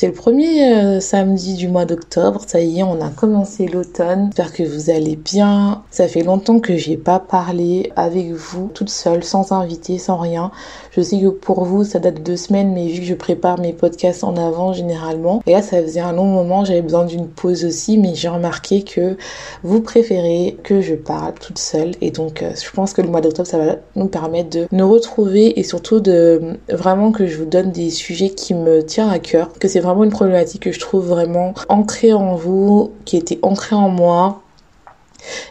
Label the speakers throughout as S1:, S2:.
S1: C'est le premier euh, samedi du mois d'octobre. Ça y est, on a commencé l'automne. J'espère que vous allez bien. Ça fait longtemps que j'ai pas parlé avec vous toute seule, sans invité, sans rien. Je sais que pour vous, ça date de deux semaines, mais vu que je prépare mes podcasts en avant généralement, et là, ça faisait un long moment, j'avais besoin d'une pause aussi, mais j'ai remarqué que vous préférez que je parle toute seule. Et donc, euh, je pense que le mois d'octobre, ça va nous permettre de nous retrouver et surtout de vraiment que je vous donne des sujets qui me tiennent à cœur, que c'est vraiment une problématique que je trouve vraiment ancrée en vous, qui était ancrée en moi.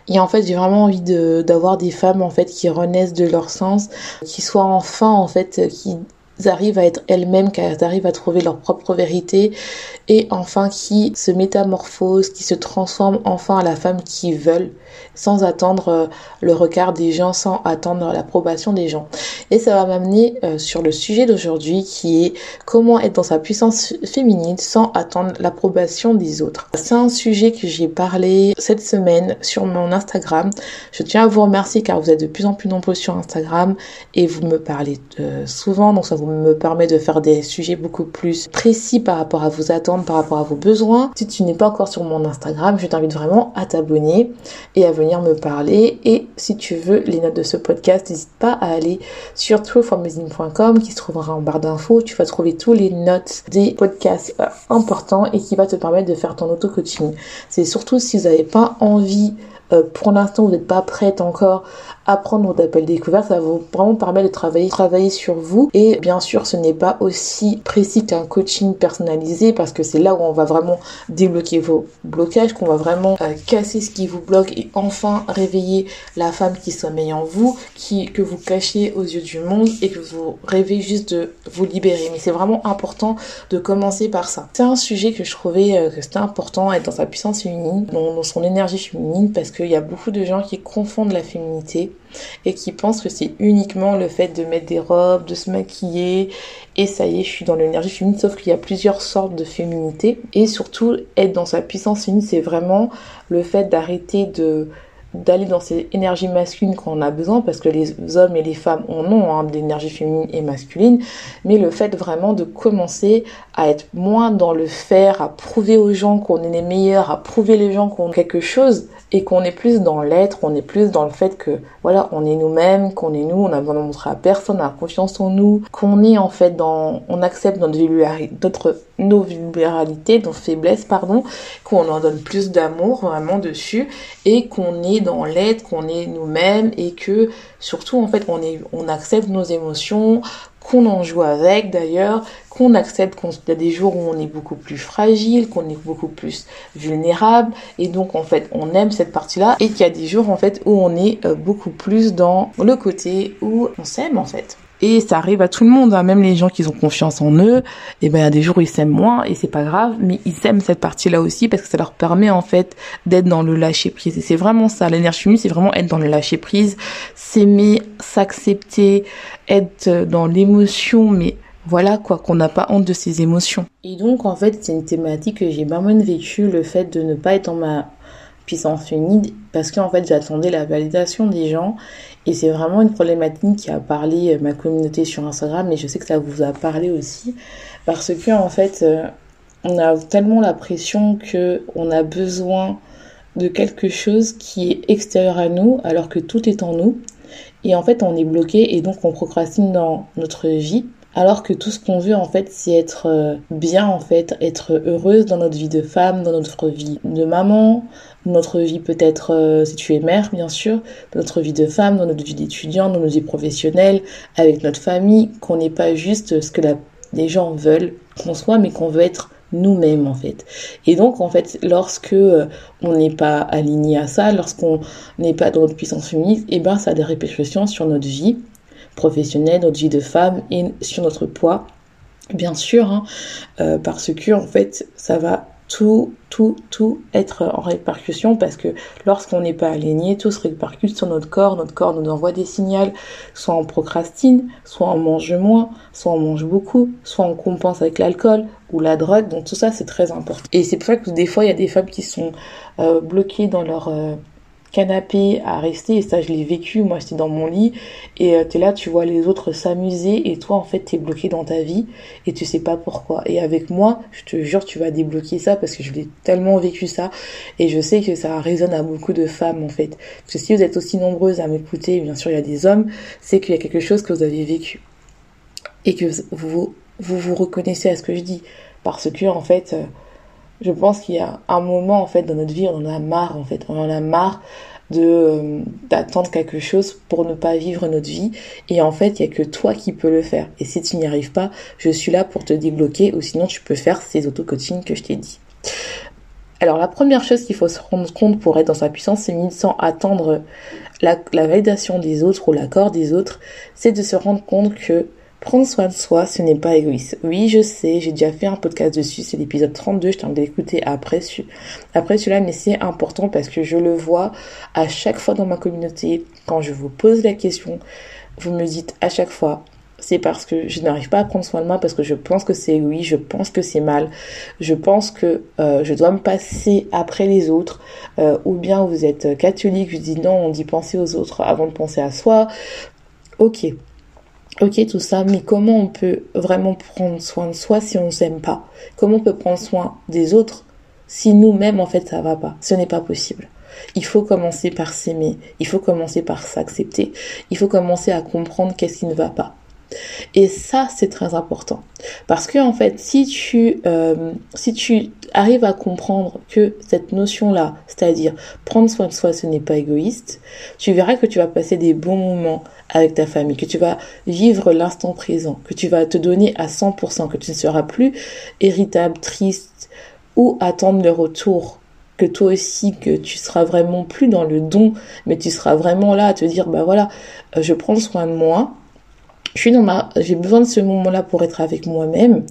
S1: Et en fait, j'ai vraiment envie d'avoir des femmes en fait qui renaissent de leur sens, qui soient enfin en fait qui arrivent à être elles-mêmes, qu'elles arrivent à trouver leur propre vérité et enfin qui se métamorphosent, qui se transforment enfin à la femme qu'ils veulent sans attendre euh, le regard des gens, sans attendre l'approbation des gens. Et ça va m'amener euh, sur le sujet d'aujourd'hui qui est comment être dans sa puissance féminine sans attendre l'approbation des autres. C'est un sujet que j'ai parlé cette semaine sur mon Instagram. Je tiens à vous remercier car vous êtes de plus en plus nombreux sur Instagram et vous me parlez euh, souvent, donc ça vous me permet de faire des sujets beaucoup plus précis par rapport à vos attentes, par rapport à vos besoins. Si tu n'es pas encore sur mon Instagram, je t'invite vraiment à t'abonner et à venir me parler. Et si tu veux les notes de ce podcast, n'hésite pas à aller sur trueformazine.com qui se trouvera en barre d'infos. Tu vas trouver tous les notes des podcasts euh, importants et qui va te permettre de faire ton auto-coaching. C'est surtout si vous n'avez pas envie euh, pour l'instant vous n'êtes pas prête encore à prendre votre appel découverte, ça vous vraiment permettre de travailler, travailler sur vous. Et bien sûr, ce n'est pas aussi précis qu'un coaching personnalisé parce que c'est là où on va vraiment débloquer vos blocages, qu'on va vraiment euh, casser ce qui vous bloque et enfin réveiller la femme qui sommeille en vous, qui que vous cachez aux yeux du monde et que vous rêvez juste de vous libérer. Mais c'est vraiment important de commencer par ça. C'est un sujet que je trouvais euh, que c'était important être dans sa puissance féminine, dans son énergie féminine parce qu'il y a beaucoup de gens qui confondent la féminité et qui pensent que c'est uniquement le fait de mettre des robes, de se maquiller. Et ça y est, je suis dans l'énergie féminine, sauf qu'il y a plusieurs sortes de féminité. Et surtout être dans sa puissance féminine, c'est vraiment le fait d'arrêter de d'aller dans ces énergies masculines qu'on a besoin parce que les hommes et les femmes en ont hein, d'énergie féminine et masculine mais le fait vraiment de commencer à être moins dans le faire à prouver aux gens qu'on est les meilleurs à prouver les gens qu'on a quelque chose et qu'on est plus dans l'être, on est plus dans le fait que voilà, on est nous-mêmes, qu'on est nous, on a besoin de montrer à personne, on confiance en nous, qu'on est en fait dans, on accepte notre, notre nos vulnérabilités, nos faiblesses, pardon, qu'on en donne plus d'amour vraiment dessus et qu'on est dans l'être, qu'on est nous-mêmes et que surtout en fait on est, on accepte nos émotions, qu'on en joue avec d'ailleurs, qu'on accepte qu'il y a des jours où on est beaucoup plus fragile, qu'on est beaucoup plus vulnérable, et donc en fait on aime cette partie-là, et qu'il y a des jours en fait où on est euh, beaucoup plus dans le côté où on s'aime en fait. Et ça arrive à tout le monde, hein. même les gens qui ont confiance en eux, et eh ben il y a des jours où ils s'aiment moins et c'est pas grave, mais ils aiment cette partie-là aussi parce que ça leur permet en fait d'être dans le lâcher prise. Et c'est vraiment ça, l'énergie c'est vraiment être dans le lâcher prise, s'aimer, s'accepter, être dans l'émotion, mais voilà quoi, qu'on n'a pas honte de ses émotions. Et donc en fait c'est une thématique que j'ai pas mal vécu, le fait de ne pas être dans ma puissance féminine parce qu'en fait j'attendais la validation des gens et c'est vraiment une problématique qui a parlé euh, ma communauté sur Instagram mais je sais que ça vous a parlé aussi parce que en fait euh, on a tellement la pression que on a besoin de quelque chose qui est extérieur à nous alors que tout est en nous. Et en fait, on est bloqué et donc on procrastine dans notre vie. Alors que tout ce qu'on veut en fait, c'est être euh, bien en fait, être heureuse dans notre vie de femme, dans notre vie de maman, notre vie peut-être euh, si tu es mère bien sûr, notre vie de femme, dans notre vie d'étudiante, dans notre vie professionnelle, avec notre famille, qu'on n'est pas juste ce que les gens veulent qu'on soit, mais qu'on veut être nous-mêmes en fait. Et donc en fait, lorsque euh, on n'est pas aligné à ça, lorsqu'on n'est pas dans notre puissance féminine, et eh ben ça a des répercussions sur notre vie professionnelle, notre vie de femme et sur notre poids. Bien sûr, hein, euh, parce que en fait, ça va tout, tout, tout être en répercussion parce que lorsqu'on n'est pas aligné, tout se répercute sur notre corps, notre corps nous envoie des signaux, soit on procrastine, soit on mange moins, soit on mange beaucoup, soit on compense avec l'alcool ou la drogue, donc tout ça c'est très important. Et c'est pour ça que des fois il y a des femmes qui sont euh, bloquées dans leur... Euh, canapé à rester et ça je l'ai vécu moi j'étais dans mon lit et euh, tu es là tu vois les autres s'amuser et toi en fait t'es bloqué dans ta vie et tu sais pas pourquoi. Et avec moi je te jure tu vas débloquer ça parce que je l'ai tellement vécu ça et je sais que ça résonne à beaucoup de femmes en fait. Parce que si vous êtes aussi nombreuses à m'écouter bien sûr il y a des hommes c'est qu'il y a quelque chose que vous avez vécu et que vous vous, vous reconnaissez à ce que je dis. Parce que en fait euh, je pense qu'il y a un moment en fait dans notre vie, on en a marre en fait, on en a marre euh, d'attendre quelque chose pour ne pas vivre notre vie. Et en fait il y a que toi qui peux le faire. Et si tu n'y arrives pas je suis là pour te débloquer ou sinon tu peux faire ces auto-coaching que je t'ai dit. Alors la première chose qu'il faut se rendre compte pour être dans sa puissance c'est sans attendre la validation des autres ou l'accord des autres c'est de se rendre compte que Prendre soin de soi, ce n'est pas égoïste. Oui, je sais, j'ai déjà fait un podcast dessus, c'est l'épisode 32, je t'en ai écouté après, après celui-là, mais c'est important parce que je le vois à chaque fois dans ma communauté, quand je vous pose la question, vous me dites à chaque fois, c'est parce que je n'arrive pas à prendre soin de moi parce que je pense que c'est oui, je pense que c'est mal, je pense que euh, je dois me passer après les autres, euh, ou bien vous êtes catholique, je dis non, on dit penser aux autres avant de penser à soi. Ok, Ok, tout ça, mais comment on peut vraiment prendre soin de soi si on ne s'aime pas? Comment on peut prendre soin des autres si nous-mêmes, en fait, ça va pas? Ce n'est pas possible. Il faut commencer par s'aimer, il faut commencer par s'accepter, il faut commencer à comprendre qu'est-ce qui ne va pas. Et ça, c'est très important. Parce que, en fait, si tu, euh, si tu arrives à comprendre que cette notion-là, c'est-à-dire prendre soin de soi, ce n'est pas égoïste, tu verras que tu vas passer des bons moments avec ta famille, que tu vas vivre l'instant présent, que tu vas te donner à 100%, que tu ne seras plus irritable, triste ou attendre le retour que toi aussi, que tu seras vraiment plus dans le don, mais tu seras vraiment là à te dire, bah voilà, euh, je prends soin de moi, je suis dans ma, j'ai besoin de ce moment-là pour être avec moi-même,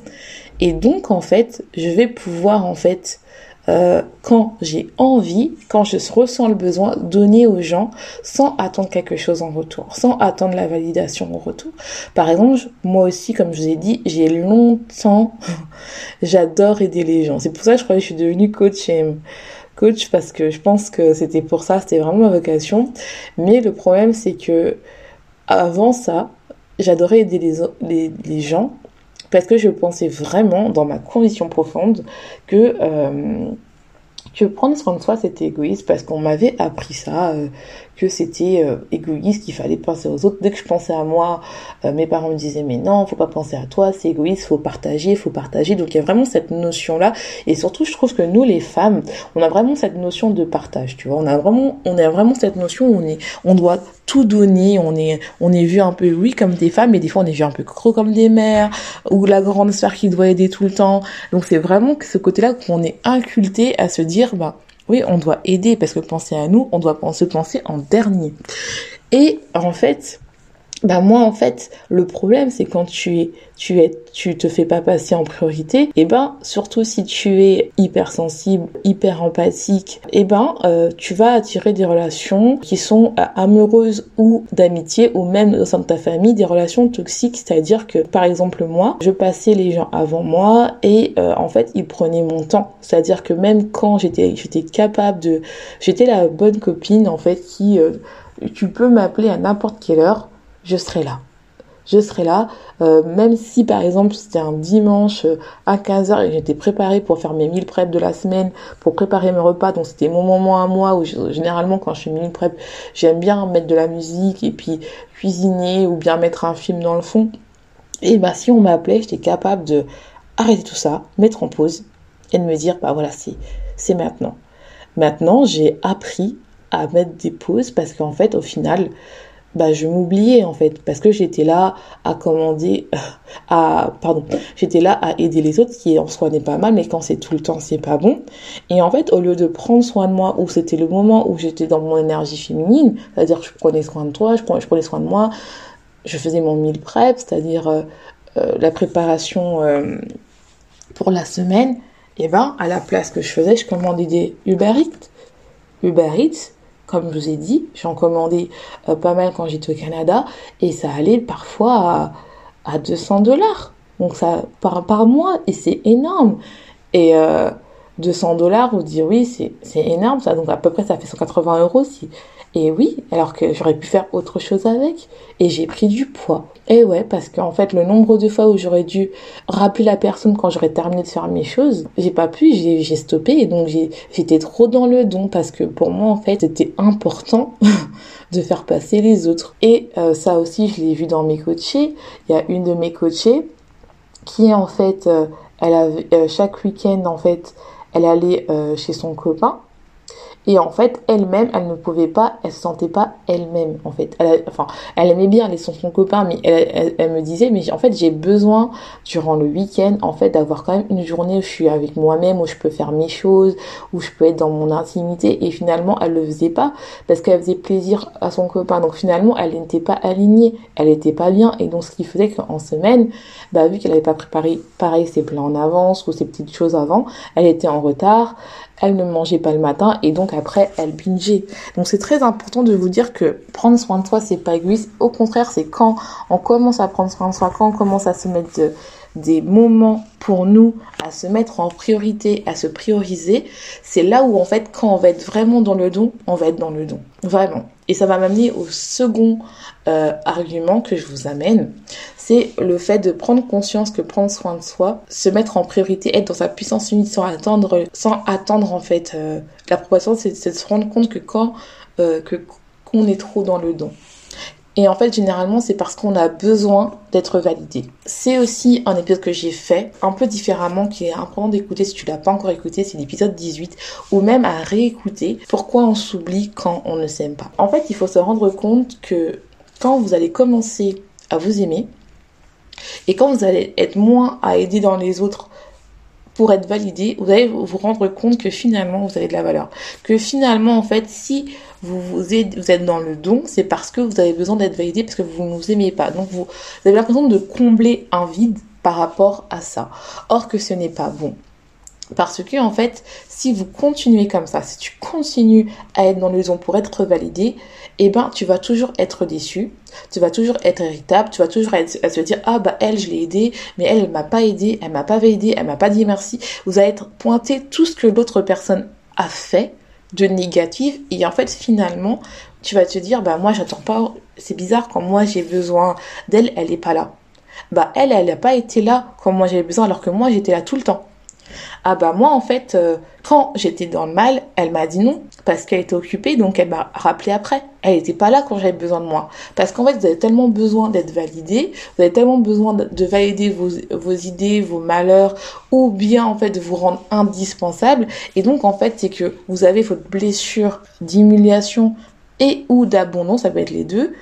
S1: et donc en fait, je vais pouvoir en fait euh, quand j'ai envie, quand je ressens le besoin, donner aux gens sans attendre quelque chose en retour, sans attendre la validation en retour. Par exemple, moi aussi, comme je vous ai dit, j'ai longtemps, j'adore aider les gens. C'est pour ça que je crois que je suis devenue coach coach parce que je pense que c'était pour ça, c'était vraiment ma vocation. Mais le problème, c'est que avant ça, j'adorais aider les, gens parce que je pensais vraiment dans ma conviction profonde que euh, que prendre soin de soi c'était égoïste parce qu'on m'avait appris ça euh, que c'était euh, égoïste qu'il fallait penser aux autres dès que je pensais à moi mes parents me disaient mais non faut pas penser à toi c'est égoïste faut partager faut partager donc il y a vraiment cette notion là et surtout je trouve que nous les femmes on a vraiment cette notion de partage tu vois on a vraiment on a vraiment cette notion où on est on doit tout donner. On est, on est vu un peu, oui, comme des femmes, mais des fois on est vu un peu trop comme des mères, ou la grande sœur qui doit aider tout le temps. Donc c'est vraiment ce côté-là qu'on est inculté à se dire, bah, oui, on doit aider parce que penser à nous, on doit se penser en dernier. Et en fait, bah moi en fait le problème c'est quand tu es tu es tu te fais pas passer en priorité et eh ben surtout si tu es hypersensible hyper empathique et eh ben euh, tu vas attirer des relations qui sont euh, amoureuses ou d'amitié ou même au sein de ta famille des relations toxiques. C'est-à-dire que par exemple moi je passais les gens avant moi et euh, en fait ils prenaient mon temps. C'est-à-dire que même quand j'étais j'étais capable de j'étais la bonne copine en fait qui tu peux m'appeler à n'importe quelle heure je serai là. je serai là, euh, même si par exemple c'était un dimanche euh, à 15h et j'étais préparée pour faire mes 1000 prep de la semaine, pour préparer mes repas, donc c'était mon moment à moi où généralement quand je fais 1000 prep, j'aime bien mettre de la musique et puis cuisiner ou bien mettre un film dans le fond. Et bah si on m'appelait, j'étais capable de arrêter tout ça, mettre en pause et de me dire bah voilà, c'est c'est maintenant. Maintenant, j'ai appris à mettre des pauses parce qu'en fait, au final, bah, je m'oubliais en fait parce que j'étais là à commander à pardon j'étais là à aider les autres qui en soi n'est pas mal mais quand c'est tout le temps c'est pas bon. Et en fait au lieu de prendre soin de moi où c'était le moment où j'étais dans mon énergie féminine c'est-à-dire que je prenais soin de toi je prenais, je prenais soin de moi je faisais mon meal prep c'est-à-dire euh, euh, la préparation euh, pour la semaine et ben à la place que je faisais je commandais des Uber Eats. Uber Eats comme je vous ai dit, j'en commandais euh, pas mal quand j'étais au Canada et ça allait parfois à, 200 dollars. Donc ça par, par mois et c'est énorme. Et 200 euh, dollars, vous dire oui, c'est énorme ça. Donc à peu près ça fait 180 euros si et oui, alors que j'aurais pu faire autre chose avec. Et j'ai pris du poids. Et ouais, parce qu'en fait, le nombre de fois où j'aurais dû rappeler la personne quand j'aurais terminé de faire mes choses, j'ai pas pu, j'ai stoppé. Et donc, j'étais trop dans le don parce que pour moi, en fait, c'était important de faire passer les autres. Et euh, ça aussi, je l'ai vu dans mes coachés. Il y a une de mes coachées qui, en fait, euh, elle avait, euh, chaque week-end, en fait, elle allait chez son copain et en fait, elle-même, elle ne pouvait pas, elle se sentait pas elle-même, en fait. Elle, enfin, elle aimait bien aller son, son copain, mais elle, elle, me disait, mais en fait, j'ai besoin, durant le week-end, en fait, d'avoir quand même une journée où je suis avec moi-même, où je peux faire mes choses, où je peux être dans mon intimité. Et finalement, elle le faisait pas, parce qu'elle faisait plaisir à son copain. Donc finalement, elle n'était pas alignée, elle n'était pas bien. Et donc, ce qui faisait qu'en semaine, bah, vu qu'elle n'avait pas préparé, pareil, ses plans en avance, ou ses petites choses avant, elle était en retard, elle ne mangeait pas le matin et donc après elle bingeait. Donc c'est très important de vous dire que prendre soin de soi c'est pas égoïste, au contraire c'est quand on commence à prendre soin de soi, quand on commence à se mettre des moments pour nous, à se mettre en priorité, à se prioriser, c'est là où en fait quand on va être vraiment dans le don, on va être dans le don, vraiment. Et ça va m'amener au second euh, argument que je vous amène, c'est le fait de prendre conscience que prendre soin de soi, se mettre en priorité, être dans sa puissance unique sans attendre, sans attendre en fait euh, l'approbation, c'est de se rendre compte que quand euh, que qu'on est trop dans le don. Et en fait, généralement, c'est parce qu'on a besoin d'être validé. C'est aussi un épisode que j'ai fait un peu différemment, qui est important d'écouter si tu l'as pas encore écouté, c'est l'épisode 18, ou même à réécouter pourquoi on s'oublie quand on ne s'aime pas. En fait, il faut se rendre compte que quand vous allez commencer à vous aimer, et quand vous allez être moins à aider dans les autres pour être validé, vous allez vous rendre compte que finalement vous avez de la valeur. Que finalement, en fait, si vous, êtes dans le don, c'est parce que vous avez besoin d'être validé, parce que vous ne vous aimez pas. Donc vous, vous avez l'impression de combler un vide par rapport à ça. Or que ce n'est pas bon. Parce que en fait, si vous continuez comme ça, si tu continues à être dans don pour être validé, eh ben tu vas toujours être déçu, tu vas toujours être irritable, tu vas toujours être, à se dire ah bah elle je l'ai aidée, mais elle elle m'a pas aidé, elle m'a pas aidé, elle m'a pas dit merci. Vous allez être pointé tout ce que l'autre personne a fait de négatif et en fait finalement tu vas te dire bah moi j'attends pas, c'est bizarre quand moi j'ai besoin d'elle, elle est pas là. Bah elle elle n'a pas été là quand moi j'avais besoin alors que moi j'étais là tout le temps. Ah bah moi en fait, euh, quand j'étais dans le mal, elle m'a dit non parce qu'elle était occupée, donc elle m'a rappelé après. Elle n'était pas là quand j'avais besoin de moi. Parce qu'en fait, vous avez tellement besoin d'être validé, vous avez tellement besoin de, valider vos, vos, idées, vos malheurs, ou bien en fait de vous rendre indispensable. Et donc en fait, c'est que vous avez votre blessure d'humiliation et ou d'abandon, ça peut être les deux,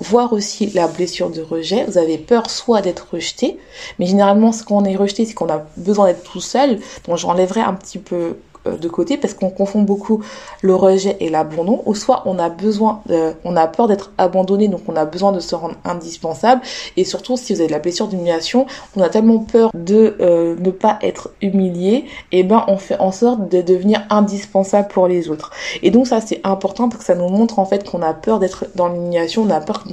S1: voir aussi la blessure de rejet. Vous avez peur soit d'être rejeté, mais généralement, ce qu'on est rejeté, c'est qu'on a besoin d'être tout seul. Donc, j'enlèverai un petit peu de côté parce qu'on confond beaucoup le rejet et l'abandon. Ou soit on a besoin on a peur d'être abandonné donc on a besoin de se rendre indispensable. Et surtout si vous avez de la blessure d'humiliation on a tellement peur de euh, ne pas être humilié et ben on fait en sorte de devenir indispensable pour les autres. Et donc ça c'est important parce que ça nous montre en fait qu'on a peur d'être dans l'humiliation on a peur que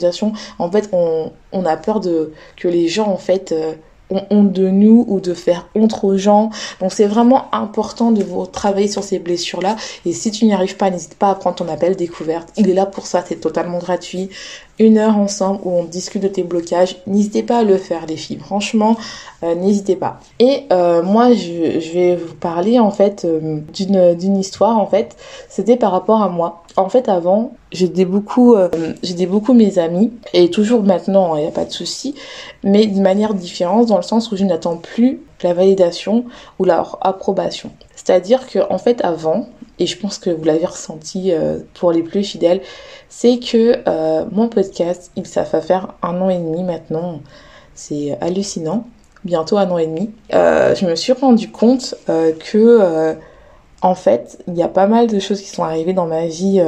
S1: on, a peur de que les gens en fait euh, ont honte de nous ou de faire honte aux gens. Donc c'est vraiment important de vous travailler sur ces blessures-là. Et si tu n'y arrives pas, n'hésite pas à prendre ton appel découverte. Il est là pour ça, c'est totalement gratuit. Une heure ensemble où on discute de tes blocages, n'hésitez pas à le faire les filles. Franchement, euh, n'hésitez pas. Et euh, moi, je, vais vous parler en fait euh, d'une histoire en fait. C'était par rapport à moi. En fait, avant, j'aidais beaucoup, beaucoup mes amis et toujours maintenant, il n'y a pas de souci, mais d'une manière différente dans le sens où je n'attends plus la validation ou leur approbation. C'est-à-dire que en fait, avant, et je pense que vous l'avez ressenti pour les plus fidèles, c'est que mon podcast, il ça va faire un an et demi maintenant. C'est hallucinant bientôt un an et demi, euh, je me suis rendu compte euh, que euh, en fait, il y a pas mal de choses qui sont arrivées dans ma vie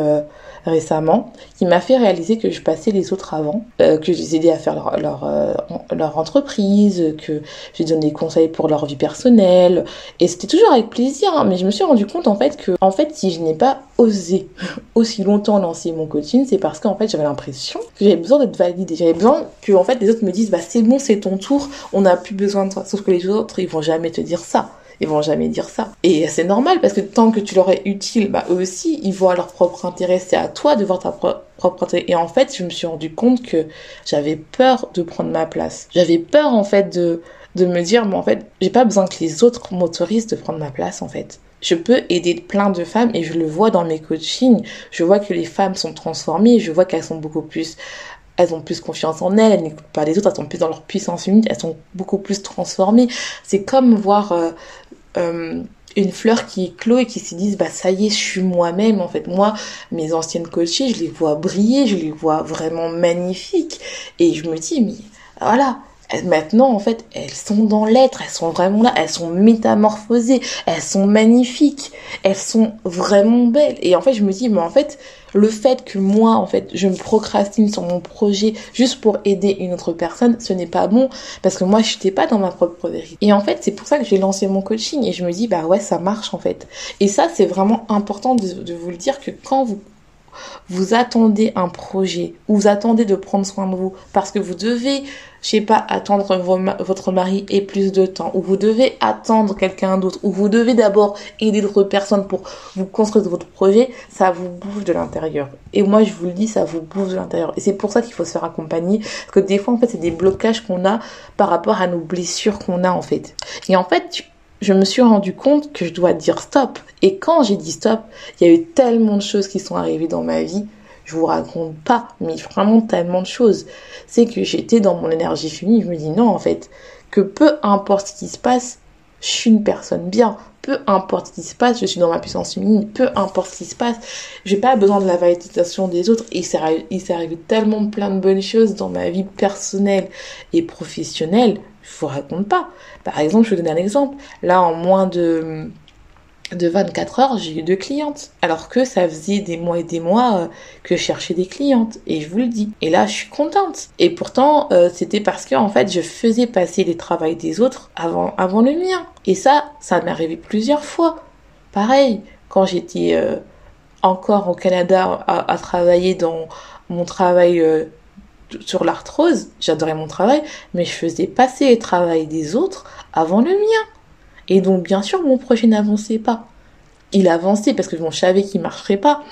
S1: récemment qui m'a fait réaliser que je passais les autres avant, euh, que je les aidais à faire euh, leur entreprise, que je donnais des conseils pour leur vie personnelle. Et c'était toujours avec plaisir, hein. mais je me suis rendu compte en fait que, en fait, si je n'ai pas osé aussi longtemps lancer mon coaching, c'est parce qu'en fait, j'avais l'impression que j'avais besoin d'être validée. J'avais besoin que, en fait, les autres me disent, bah, c'est bon, c'est ton tour, on n'a plus besoin de toi. Sauf que les autres, ils vont jamais te dire ça. Ils vont jamais dire ça. Et c'est normal parce que tant que tu leur es utile, bah eux aussi, ils voient leur propre intérêt. C'est à toi de voir ta propre intérêt. Et en fait, je me suis rendu compte que j'avais peur de prendre ma place. J'avais peur en fait de de me dire, mais en fait, j'ai pas besoin que les autres m'autorisent de prendre ma place en fait. Je peux aider plein de femmes et je le vois dans mes coachings. Je vois que les femmes sont transformées, je vois qu'elles sont beaucoup plus elles ont plus confiance en elles, elles n'écoutent pas les autres, elles sont plus dans leur puissance unique, elles sont beaucoup plus transformées. C'est comme voir euh, euh, une fleur qui éclot et qui se disent bah ça y est je suis moi-même en fait. Moi mes anciennes coachées je les vois briller je les vois vraiment magnifiques. Et je me dis mais voilà maintenant en fait elles sont dans l'être elles sont vraiment là elles sont métamorphosées elles sont magnifiques elles sont vraiment belles et en fait je me dis mais en fait le fait que moi, en fait, je me procrastine sur mon projet juste pour aider une autre personne, ce n'est pas bon parce que moi, je n'étais pas dans ma propre vérité. Et en fait, c'est pour ça que j'ai lancé mon coaching et je me dis, bah ouais, ça marche en fait. Et ça, c'est vraiment important de, de vous le dire que quand vous vous attendez un projet, ou vous attendez de prendre soin de vous, parce que vous devez, je sais pas, attendre votre mari ait plus de temps, ou vous devez attendre quelqu'un d'autre, ou vous devez d'abord aider d'autres personnes pour vous construire votre projet, ça vous bouge de l'intérieur. Et moi, je vous le dis, ça vous bouge de l'intérieur. Et c'est pour ça qu'il faut se faire accompagner, parce que des fois, en fait, c'est des blocages qu'on a par rapport à nos blessures qu'on a, en fait. Et en fait, je me suis rendu compte que je dois dire stop. Et quand j'ai dit stop, il y a eu tellement de choses qui sont arrivées dans ma vie. Je vous raconte pas, mais vraiment tellement de choses. C'est que j'étais dans mon énergie féminine. Je me dis non, en fait, que peu importe ce qui se passe, je suis une personne bien. Peu importe ce qui se passe, je suis dans ma puissance féminine. Peu importe ce qui se passe, j'ai pas besoin de la validation des autres. Et il s'est arrivé tellement plein de bonnes choses dans ma vie personnelle et professionnelle je vous raconte pas. Par exemple, je vais vous donner un exemple. Là, en moins de, de 24 heures, j'ai eu deux clientes. Alors que ça faisait des mois et des mois euh, que je cherchais des clientes. Et je vous le dis. Et là, je suis contente. Et pourtant, euh, c'était parce que, en fait, je faisais passer les travails des autres avant, avant le mien. Et ça, ça m'est arrivé plusieurs fois. Pareil, quand j'étais euh, encore au Canada à, travailler dans mon travail sur l'arthrose, j'adorais mon travail, mais je faisais passer le travail des autres avant le mien. Et donc, bien sûr, mon projet n'avançait pas. Il avançait parce que je savais qu'il marcherait pas.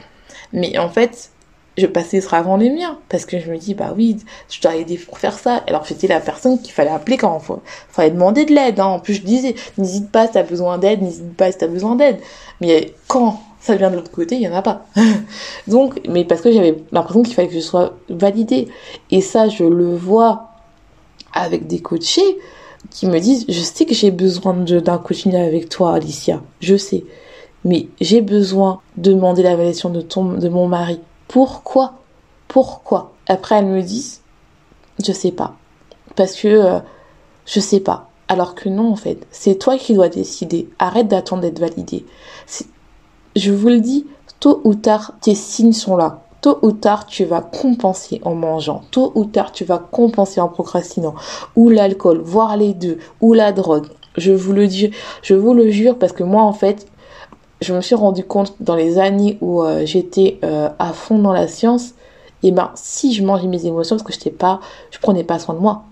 S1: Mais en fait, je passais ce avant le mien. Parce que je me dis, bah oui, je dois aider pour faire ça. Alors, j'étais la personne qu'il fallait appeler quand il fallait demander de l'aide. Hein. En plus, je disais, n'hésite pas si t'as besoin d'aide, n'hésite pas si t'as besoin d'aide. Mais quand ça vient de l'autre côté, il y en a pas. Donc, mais parce que j'avais l'impression qu'il fallait que je sois validée. Et ça, je le vois avec des coachés qui me disent, je sais que j'ai besoin d'un coaching avec toi, Alicia. Je sais. Mais j'ai besoin de demander la validation de, ton, de mon mari. Pourquoi? Pourquoi? Après, elles me disent, je sais pas. Parce que euh, je sais pas. Alors que non, en fait, c'est toi qui dois décider. Arrête d'attendre d'être validé je vous le dis, tôt ou tard, tes signes sont là. Tôt ou tard, tu vas compenser en mangeant. Tôt ou tard, tu vas compenser en procrastinant. Ou l'alcool, voire les deux, ou la drogue. Je vous le dis, je vous le jure parce que moi, en fait, je me suis rendu compte dans les années où euh, j'étais euh, à fond dans la science, et eh ben si je mangeais mes émotions parce que j'étais pas, je prenais pas soin de moi,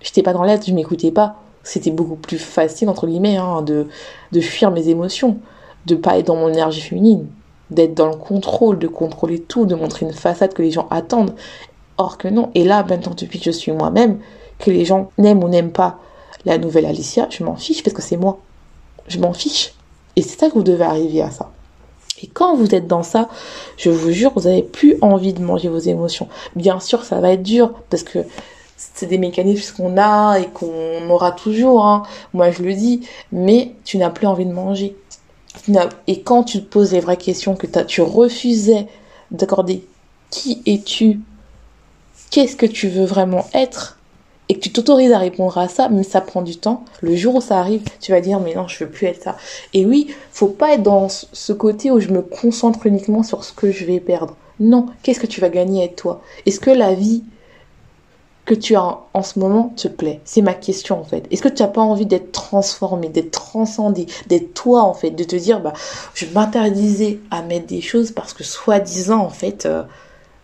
S1: j'étais pas dans l'aide, je m'écoutais pas, c'était beaucoup plus facile entre guillemets hein, de de fuir mes émotions de pas être dans mon énergie féminine, d'être dans le contrôle, de contrôler tout, de montrer une façade que les gens attendent. Or que non. Et là, maintenant, depuis que je suis moi-même, que les gens n'aiment ou n'aiment pas la nouvelle Alicia, je m'en fiche parce que c'est moi. Je m'en fiche. Et c'est ça que vous devez arriver à ça. Et quand vous êtes dans ça, je vous jure, vous n'avez plus envie de manger vos émotions. Bien sûr, ça va être dur parce que c'est des mécanismes qu'on a et qu'on aura toujours. Hein. Moi, je le dis, mais tu n'as plus envie de manger. Et quand tu te poses les vraies questions, que tu refusais d'accorder qui es-tu, qu'est-ce que tu veux vraiment être, et que tu t'autorises à répondre à ça, mais ça prend du temps. Le jour où ça arrive, tu vas dire mais non, je veux plus être ça. Et oui, faut pas être dans ce côté où je me concentre uniquement sur ce que je vais perdre. Non, qu'est-ce que tu vas gagner avec toi? Est-ce que la vie que tu as en ce moment te plaît C'est ma question en fait. Est-ce que tu n'as pas envie d'être transformé, d'être transcendé, d'être toi en fait, de te dire bah je m'interdisais à mettre des choses parce que soi-disant en fait euh,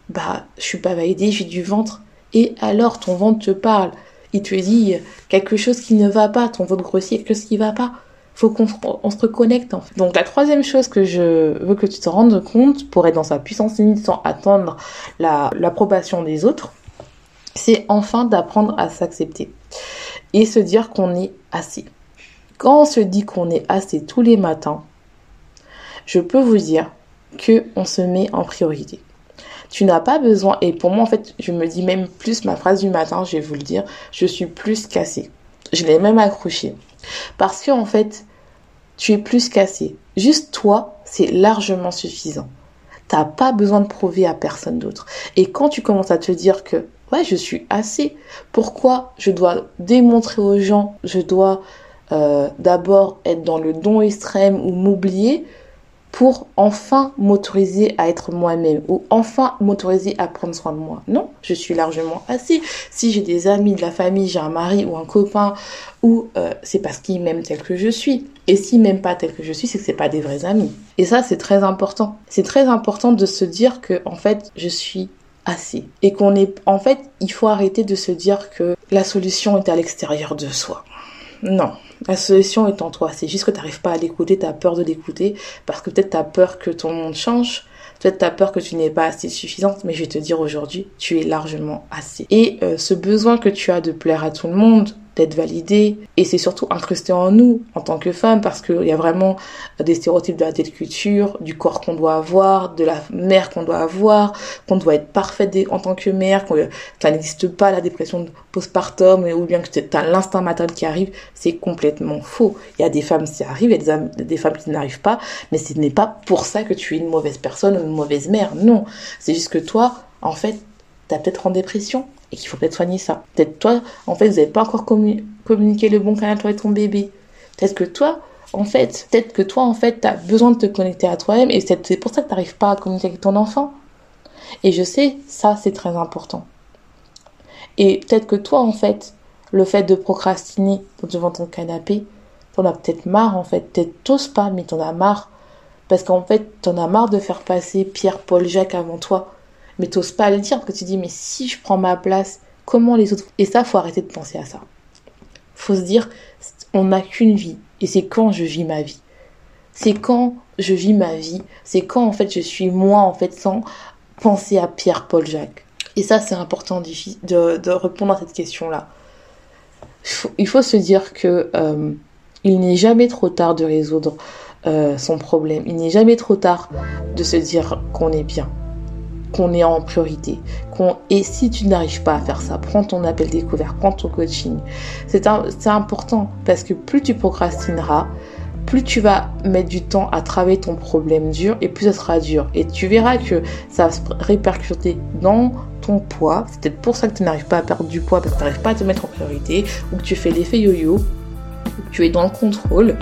S1: bah je suis pas validée, j'ai du ventre et alors ton ventre te parle. Il te dit quelque chose qui ne va pas, ton ventre grossit, quelque chose qui va pas. Faut qu'on se reconnecte en fait. Donc la troisième chose que je veux que tu te rendes compte pour être dans sa puissance limite sans attendre l'approbation des autres, c'est enfin d'apprendre à s'accepter et se dire qu'on est assez. Quand on se dit qu'on est assez tous les matins, je peux vous dire que on se met en priorité. Tu n'as pas besoin, et pour moi en fait, je me dis même plus ma phrase du matin, je vais vous le dire, je suis plus cassée. Je l'ai même accroché. Parce que en fait, tu es plus cassé. Juste toi, c'est largement suffisant. T'as pas besoin de prouver à personne d'autre. Et quand tu commences à te dire que ouais, je suis assez, pourquoi je dois démontrer aux gens, je dois euh, d'abord être dans le don extrême ou m'oublier, pour enfin m'autoriser à être moi-même ou enfin m'autoriser à prendre soin de moi. Non, je suis largement assez. Si j'ai des amis, de la famille, j'ai un mari ou un copain, ou euh, c'est parce qu'ils m'aiment tel que je suis. Et s'ils m'aiment pas tel que je suis, c'est que c'est pas des vrais amis. Et ça, c'est très important. C'est très important de se dire que en fait, je suis assez. Et qu'on est, en fait, il faut arrêter de se dire que la solution est à l'extérieur de soi. Non, la solution est en toi. C'est juste que tu n'arrives pas à l'écouter, tu as peur de l'écouter parce que peut-être tu as peur que ton monde change. Peut-être tu as peur que tu n'es pas assez suffisante, mais je vais te dire aujourd'hui, tu es largement assez. Et euh, ce besoin que tu as de plaire à tout le monde, d'être validée. Et c'est surtout incrusté en nous, en tant que femme, parce qu'il y a vraiment des stéréotypes de la telle culture, du corps qu'on doit avoir, de la mère qu'on doit avoir, qu'on doit être parfaite en tant que mère, que ça n'existe pas la dépression postpartum, ou bien que tu as l'instinct maternel qui arrive. C'est complètement faux. Il y a des femmes qui arrivent, il y a des, des femmes qui n'arrivent pas, mais ce n'est pas pour ça que tu es une mauvaise personne ou une mauvaise mère. Non. C'est juste que toi, en fait, t'as peut-être en dépression et qu'il faut peut-être soigner ça. Peut-être toi, en fait, vous n'avez pas encore communiqué le bon canal toi et ton bébé. Peut-être que toi, en fait, peut-être que toi, en fait, tu as besoin de te connecter à toi-même et c'est pour ça que tu n'arrives pas à communiquer avec ton enfant. Et je sais, ça, c'est très important. Et peut-être que toi, en fait, le fait de procrastiner devant ton canapé, t'en as peut-être marre, en fait. Peut-être t'oses pas, mais t'en as marre. Parce qu'en fait, t'en as marre de faire passer Pierre, Paul, Jacques avant toi mais t'oses pas le dire parce que tu dis mais si je prends ma place, comment les autres Et ça, faut arrêter de penser à ça. Faut se dire on n'a qu'une vie et c'est quand je vis ma vie. C'est quand je vis ma vie, c'est quand en fait je suis moi en fait sans penser à Pierre, Paul, Jacques. Et ça, c'est important de, répondre à cette question-là. Il faut se dire que euh, il n'est jamais trop tard de résoudre euh, son problème. Il n'est jamais trop tard de se dire qu'on est bien qu'on est en priorité. Et si tu n'arrives pas à faire ça, prends ton appel découvert, prends ton coaching. C'est important parce que plus tu procrastineras, plus tu vas mettre du temps à travailler ton problème dur et plus ça sera dur. Et tu verras que ça va se répercuter dans ton poids. C'est peut-être pour ça que tu n'arrives pas à perdre du poids parce que tu n'arrives pas à te mettre en priorité ou que tu fais l'effet yo-yo, tu es dans le contrôle.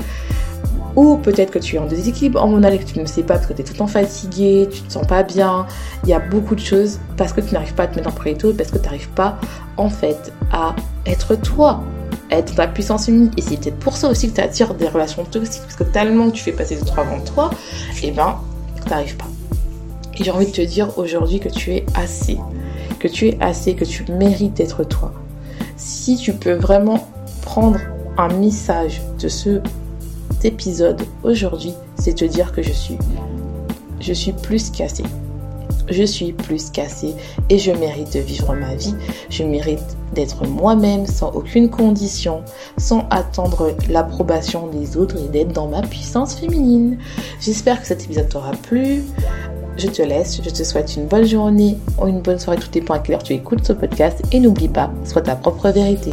S1: Ou peut-être que tu es en déséquilibre hormonal et que tu ne sais pas parce que tu es tout le temps fatigué, tu te sens pas bien. Il y a beaucoup de choses parce que tu n'arrives pas à te mettre en priorité parce que tu n'arrives pas en fait à être toi, être ta puissance unique. Et c'est peut-être pour ça aussi que tu attires des relations toxiques parce que tellement tu fais passer les autres avant toi, et eh ben tu n'arrives pas. Et j'ai envie de te dire aujourd'hui que tu es assez, que tu es assez, que tu mérites d'être toi. Si tu peux vraiment prendre un message de ce aujourd'hui, c'est te dire que je suis, je suis plus qu'assez. je suis plus qu'assez et je mérite de vivre ma vie. Je mérite d'être moi-même sans aucune condition, sans attendre l'approbation des autres et d'être dans ma puissance féminine. J'espère que cet épisode t'aura plu. Je te laisse, je te souhaite une bonne journée ou une bonne soirée, tout dépend à quelle heure tu écoutes ce podcast et n'oublie pas, sois ta propre vérité.